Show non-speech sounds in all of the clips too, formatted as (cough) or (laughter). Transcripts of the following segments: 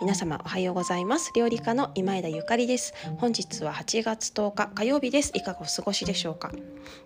皆様おはようございます。料理家の今枝ゆかりです。本日は8月10日火曜日です。いかがお過ごしでしょうか？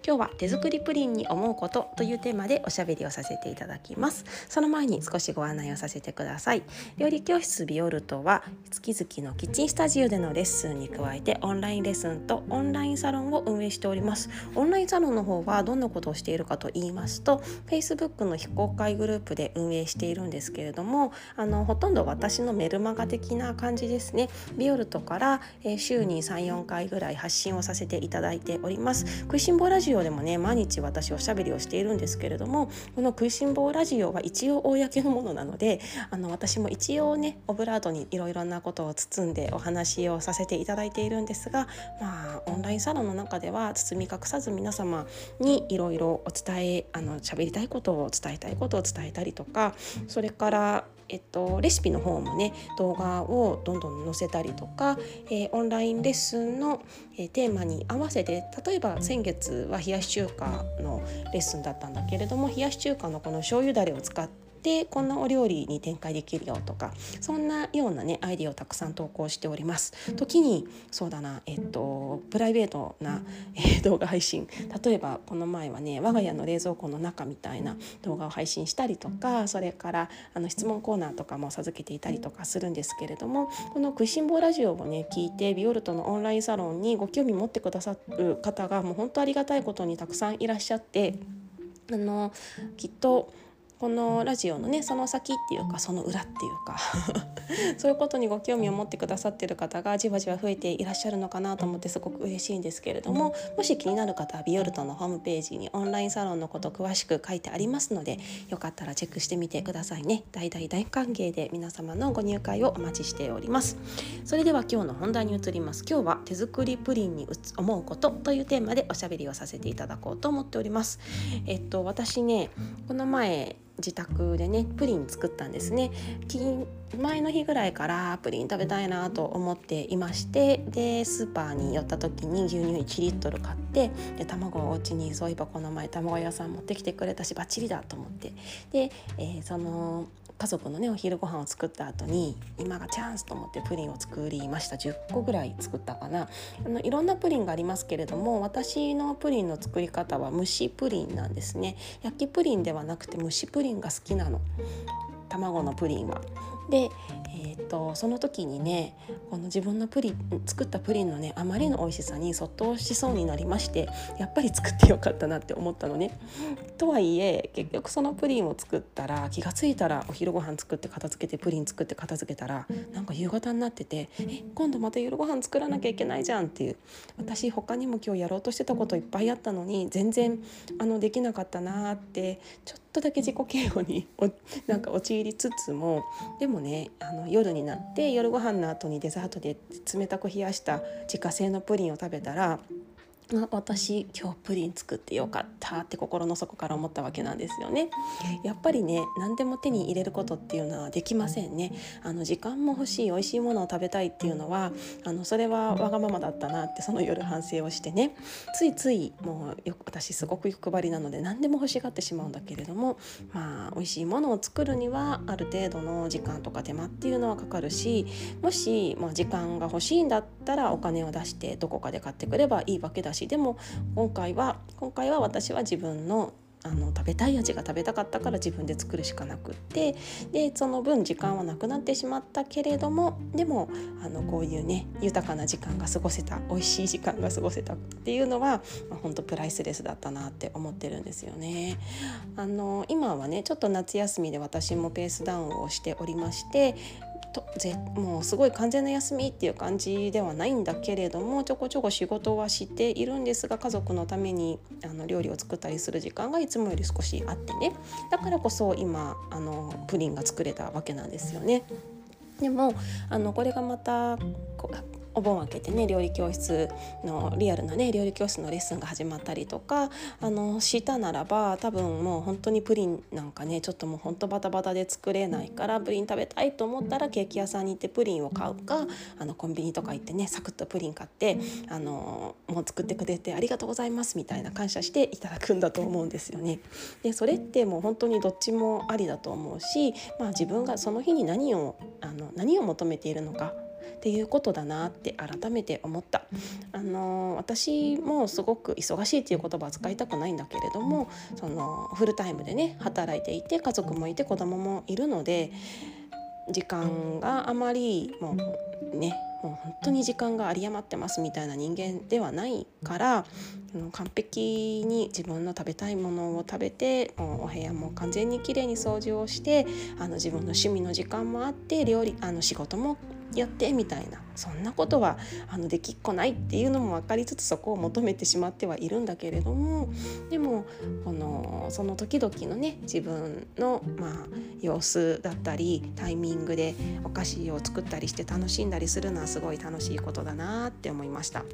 今日は手作りプリンに思うことというテーマでおしゃべりをさせていただきます。その前に少しご案内をさせてください。料理教室ビオルトは月々のキッチンスタジオでのレッスンに加えてオンラインレッスンとオンラインサロンを運営しております。オンラインサロンの方はどんなことをしているかと言いますと Facebook の非公開グループで運営しているんですけれどもあのほとんど私のメルマガ的な感じですね。ビオルトから、え、週に34回ぐらい発信をさせていただいております。食いしん坊ラジオでもね毎日私おしゃべりをしているんですけれどもこの食いしん坊ラジオは一応公のものなのであの私も一応ねオブラートにいろいろなことを包んでお話をさせていただいているんですがまあオンラインサロンの中では包み隠さず皆様にいろいろお伝えあの喋りたいことを伝えたいことを伝えたりとかそれからえっと、レシピの方もね動画をどんどん載せたりとか、えー、オンラインレッスンの、えー、テーマに合わせて例えば先月は冷やし中華のレッスンだったんだけれども冷やし中華のこの醤油だれを使ってでこんなお料理に展開できるよとかそんなようなねアイディアをたくさん投稿しております。時にそうだなえっとプライベートな、え、動画配信。例えばこの前はね我が家の冷蔵庫の中みたいな動画を配信したりとかそれからあの質問コーナーとかも授けていたりとかするんですけれどもこの「食いしん坊ラジオ」をね聞いてビオルトのオンラインサロンにご興味持ってくださる方がもう本当ありがたいことにたくさんいらっしゃってあのきっとこのラジオのねその先っていうかその裏っていうか (laughs) そういうことにご興味を持ってくださってる方がじわじわ増えていらっしゃるのかなと思ってすごく嬉しいんですけれどももし気になる方はビオルトのホームページにオンラインサロンのこと詳しく書いてありますのでよかったらチェックしてみてくださいね。大大大歓迎で皆様のご入会をお待ちしております。それでは今日の本題に移ります。今日は手作りプリンに思うことというテーマでおしゃべりをさせていただこうと思っております。えっと私ねこの前自宅でねプリン作ったんですね。前の日ぐらいからプリン食べたいなと思っていましてでスーパーに寄った時に牛乳1リットル買ってで卵をお家にそういえばこの前卵屋さん持ってきてくれたしバッチリだと思って。で、えー、その家族のねお昼ご飯を作った後に今がチャンスと思ってプリンを作りました。10個ぐらい作ったかな。あのいろんなプリンがありますけれども私のプリンの作り方は蒸しプリンなんですね。焼きプリンではなくて蒸しプリンが好きなの。卵のプリンは。で、えーと、その時にねこの自分のプリン作ったプリンのねあまりの美味しさにそっとしそうになりましてやっぱり作ってよかったなって思ったのね。とはいえ結局そのプリンを作ったら気が付いたらお昼ご飯作って片付けてプリン作って片付けたらなんか夕方になってて「え今度また夜ご飯作らなきゃいけないじゃん」っていう私他にも今日やろうとしてたこといっぱいあったのに全然あのできなかったなってちょっととだけ自己嫌悪になんか陥りつつもでもねあの夜になって夜ご飯の後にデザートで冷たく冷やした自家製のプリンを食べたら私今日プリン作ってよかったって心の底から思ったわけなんですよね。やっぱりね何でも手に入れることっていうのはできませんね。あの時間も欲しい美味しいものを食べたいっていうのはあのそれはわがままだったなってその夜反省をしてね。ついついもうよ私すごく欲張りなので何でも欲しがってしまうんだけれどもまあ美味しいものを作るにはある程度の時間とか手間っていうのはかかるしもし、まあ、時間が欲しいんだったらお金を出してどこかで買ってくればいいわけだししでも今回は今回は私は自分のあの食べたい味が食べたかったから自分で作るしかなくってでその分時間はなくなってしまったけれどもでもあのこういうね豊かな時間が過ごせた美味しい時間が過ごせたっていうのは、まあ、本当プライスレスだったなって思ってるんですよね。あの今はねちょっと夏休みで私もペースダウンをしておりましてとぜもうすごい完全な休みっていう感じではないんだけれどもちょこちょこ仕事はしているんですが家族のためにあの料理を作ったりする時間がいつもより少しあってねだからこそ今あのプリンが作れたわけなんですよね。でもあのこれがまたお盆明けてね料理教室のリアルなね料理教室のレッスンが始まったりとかあのしたならば多分もう本当にプリンなんかねちょっともうほんとバタバタで作れないからプリン食べたいと思ったらケーキ屋さんに行ってプリンを買うかあのコンビニとか行ってねサクッとプリン買ってあのもう作ってくれてありがとうございますみたいな感謝していただくんだと思うんですよね。でそれってもう本当にどっちもありだと思うし、まあ、自分がその日に何をあの何を求めているのかっていうことだなって改めて思った。あの私もすごく忙しいっていう言葉は使いたくないんだけれどもそのフルタイムでね働いていて家族もいて子供もいるので時間があまりもうねもう本当に時間が有り余ってますみたいな人間ではないから完璧に自分の食べたいものを食べてお部屋も完全にきれいに掃除をしてあの自分の趣味の時間もあって料理あの仕事もやってみたいなそんなことはあのできっこないっていうのも分かりつつそこを求めてしまってはいるんだけれどもでもこのその時々のね自分の、まあ、様子だったりタイミングでお菓子を作ったりして楽しんだりするのはすごい楽しいことだなって思いました。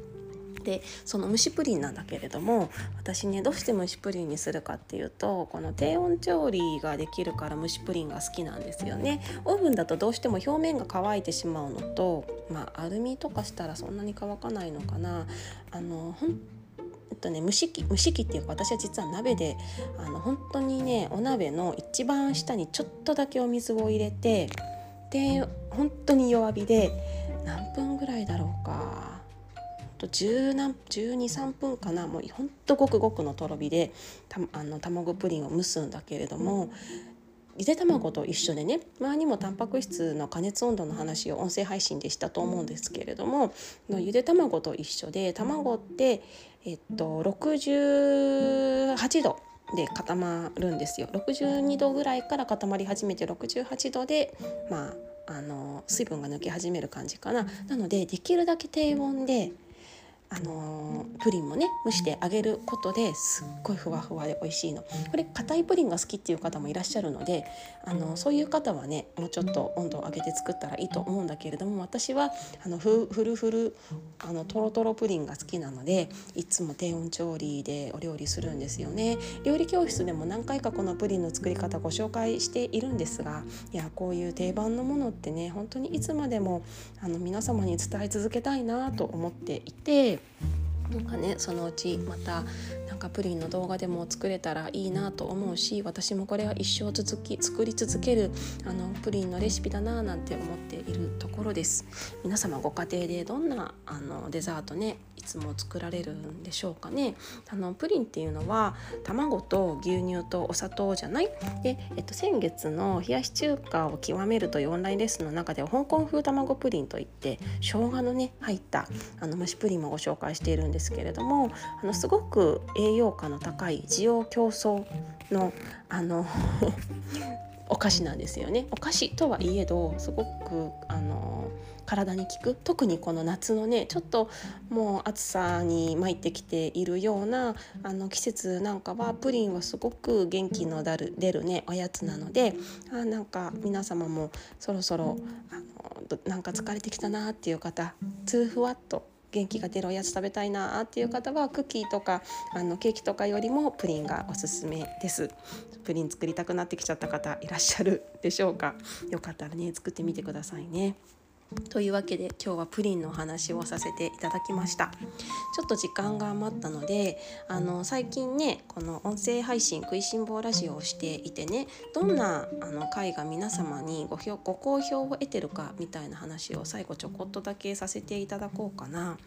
でその蒸しプリンなんだけれども私ねどうして蒸しプリンにするかっていうとこの低温調理ができるから蒸しプリンが好きなんですよね。オーブンだとどうしても表面が乾いてしまうのとまあアルミとかしたらそんなに乾かないのかな。あのほんとね蒸し器蒸し器っていうか私は実は鍋であの本当にねお鍋の一番下にちょっとだけお水を入れてで本当に弱火で何分ぐらいだろうか。と1213分かな。もうほんとごくごくのとろ火でたあの卵プリンを蒸すんだけれどもゆで卵と一緒でね前にもタンパク質の加熱温度の話を音声配信でしたと思うんですけれどもゆで卵と一緒で卵ってえっと68度で固まるんですよ。62度ぐらいから固まり始めて68度でまああの水分が抜け始める感じかな。なのでできるだけ低温であのー、プリンもね蒸してあげることですっごいふわふわで美味しいの。これ硬いプリンが好きっていう方もいらっしゃるので、あのー、そういう方はねもうちょっと温度を上げて作ったらいいと思うんだけれども私はあのふふるふるあのトロトロプリンが好きなのでいつも低温調理でお料理するんですよね。料理教室でも何回かこのプリンの作り方ご紹介しているんですがいやこういう定番のものってね本当にいつまでもあの皆様に伝え続けたいなと思っていて night. なんかねそのうちまたなんかプリンの動画でも作れたらいいなと思うし私もこれは一生続き作り続けるあのプリンのレシピだななんて思っているところです。皆様ご家庭でどんなあのデザートねいつも作られるんでしょうかね。あのプリンっていうのは卵と牛乳とお砂糖じゃない？で、えっと、先月の冷やし中華を極めるというオンラインレッスンの中では香港風卵プリンといって生姜のね入ったあの蒸しプリンもご紹介しているんですけれどもあのすごく栄養価の高い滋養競争のあの (laughs) お菓子なんですよね。お菓子とはいえどすごくあの体に効く。特にこの夏のねちょっともう暑さに参ってきているようなあの季節なんかはプリンはすごく元気の出る出るねおやつなのであなんか皆様もそろそろあのなんか疲れてきたなっていう方2ふわっと元気が出るおやつ食べたいなっていう方はクッキーとかあのケーキとかよりもプリンがおすすめです。プリン作りたくなってきちゃった方いらっしゃるでしょうか。よかったらね作ってみてくださいね。というわけで今日はプリンのお話をさせていただきました。ちょっと時間が余ったのであの最近ねこの音声配信食いしん坊ラジオをしていてねどんなあの回が皆様にごご好評を得てるかみたいな話を最後ちょこっとだけさせていただこうかな。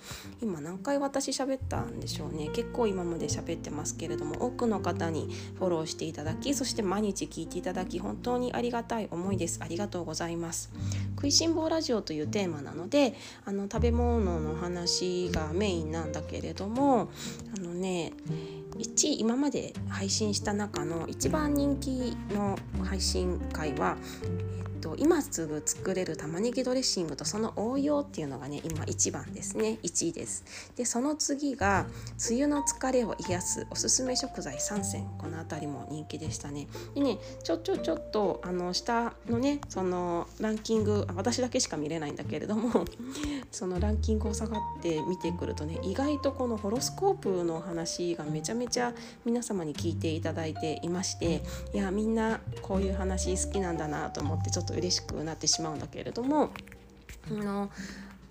今何回私喋ったんでしょうね。結構今まで喋ってますけれども多くの方にフォローしていただきそして毎日聞いていただき本当にありがたい思いです。ありがとうございます。食いしん坊ラジオとというテーマなのであの食べ物の話がメインなんだけれどもあのね1今まで配信した中の一番人気の配信会は、えっと、今すぐ作れる玉ねぎドレッシングとその応用っていうのがね今一番ですね。1位です。でその次が梅雨の疲れを癒すおすすめ食材。3選。この辺りも人気でしたね。でねちょちょちょっとあの下のねそのランキング私だけしか見れないんだけれども (laughs) そのランキングを下がって見てくるとね意外とこのホロスコープの話がめちゃめちゃ皆様に聞いていただいていましていやみんなこういう話好きなんだなと思ってちょっと嬉しくなってしまうんだけれどもあの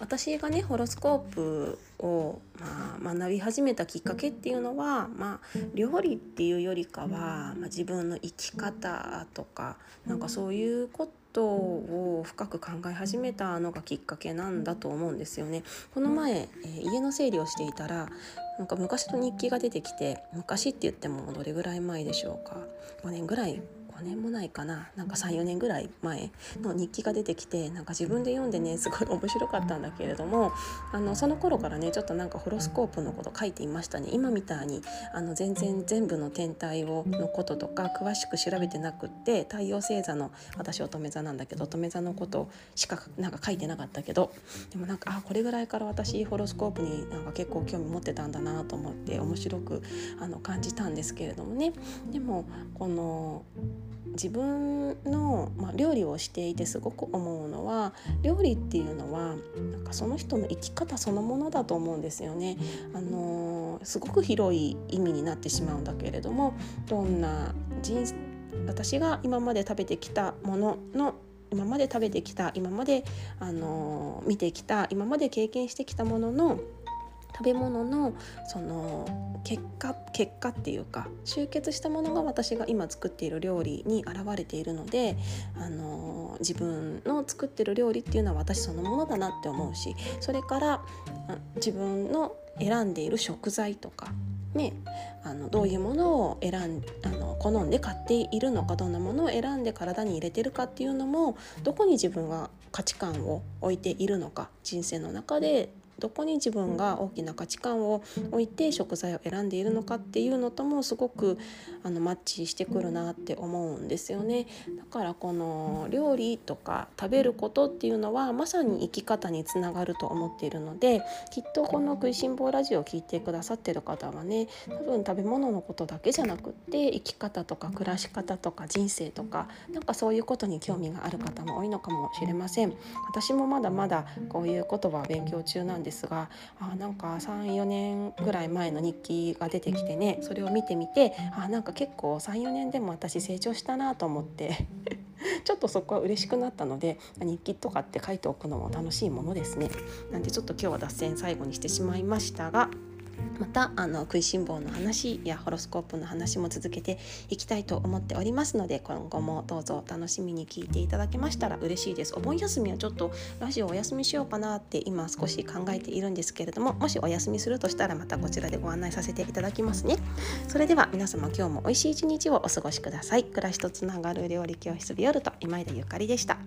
私がねホロスコープを、まあ、学び始めたきっかけっていうのは、まあ、料理っていうよりかは、まあ、自分の生き方とかなんかそういうことを深く考え始めたのがきっかけなんだと思うんですよね。この前、えー、家の整理をしていたらなんか昔の日記が出てきて昔って言ってもどれぐらい前でしょうか5年ぐらい5年もないかな。なんか34年ぐらい前の日記が出てきてなんか自分で読んでねすごい面白かったんだけれどもあのその頃からねちょっとなんかホロスコープのこと書いていましたね。今みたいにあの全然全部の天体をのこととか詳しく調べてなくって太陽星座の私乙女座なんだけど乙女座のことしかなんか書いてなかったけどでもなんかあこれぐらいから私ホロスコープになんか結構興味持ってたんだなと思って面白くあの感じたんですけれどもね。でもこの自分の、まあ、料理をしていてすごく思うのは料理っていうのはなんかその人の生き方そのものだと思うんですよね。あのー、すごく広い意味になってしまうんだけれどもどんな人私が今まで食べてきたものの今まで食べてきた今まで、あのー、見てきた今まで経験してきたものの食べ物のその結果結果っていうか集結したものが私が今作っている料理に現れているのであの自分の作ってる料理っていうのは私そのものだなって思うしそれから自分の選んでいる食材とかね、あのどういうものを選んあの好んで買っているのかどんなものを選んで体に入れてるかっていうのもどこに自分が価値観を置いているのか人生の中でどこに自分が大きな価値観を置いて食材を選んでいるのかっていうのともすごくあのマッチしてくるなって思うんですよね。だからこの料理とか食べることっていうのはまさに生き方につながると思っているのできっとこの「食いしん坊ラジオ」を聴いてくださってる方はね多分食べ物のことだけじゃなくって生き方とか暮らし方とか人生とかなんかそういうことに興味がある方も多いのかもしれません。私もまだまだこういうことは勉強中なんですですがあなんか34年ぐらい前の日記が出てきてねそれを見てみてあなんか結構34年でも私成長したなと思って (laughs) ちょっとそこは嬉しくなったので日記とかって書いておくのも楽しいものですね。なんでちょっと今日は脱線最後にしてしまいましたがまたあの食いしん坊の話やホロスコープの話も続けていきたいと思っておりますので今後もどうぞ楽しみに聞いていただけましたら嬉しいです。お盆休みはちょっとラジオお休みしようかなって今少し考えているんですけれどももしお休みするとしたらまたこちらでご案内させていただきますね。それでは皆様今日も美味しい一日をお過ごしください。暮らしとつながる料理教室ビオルト今井田ゆかりでした。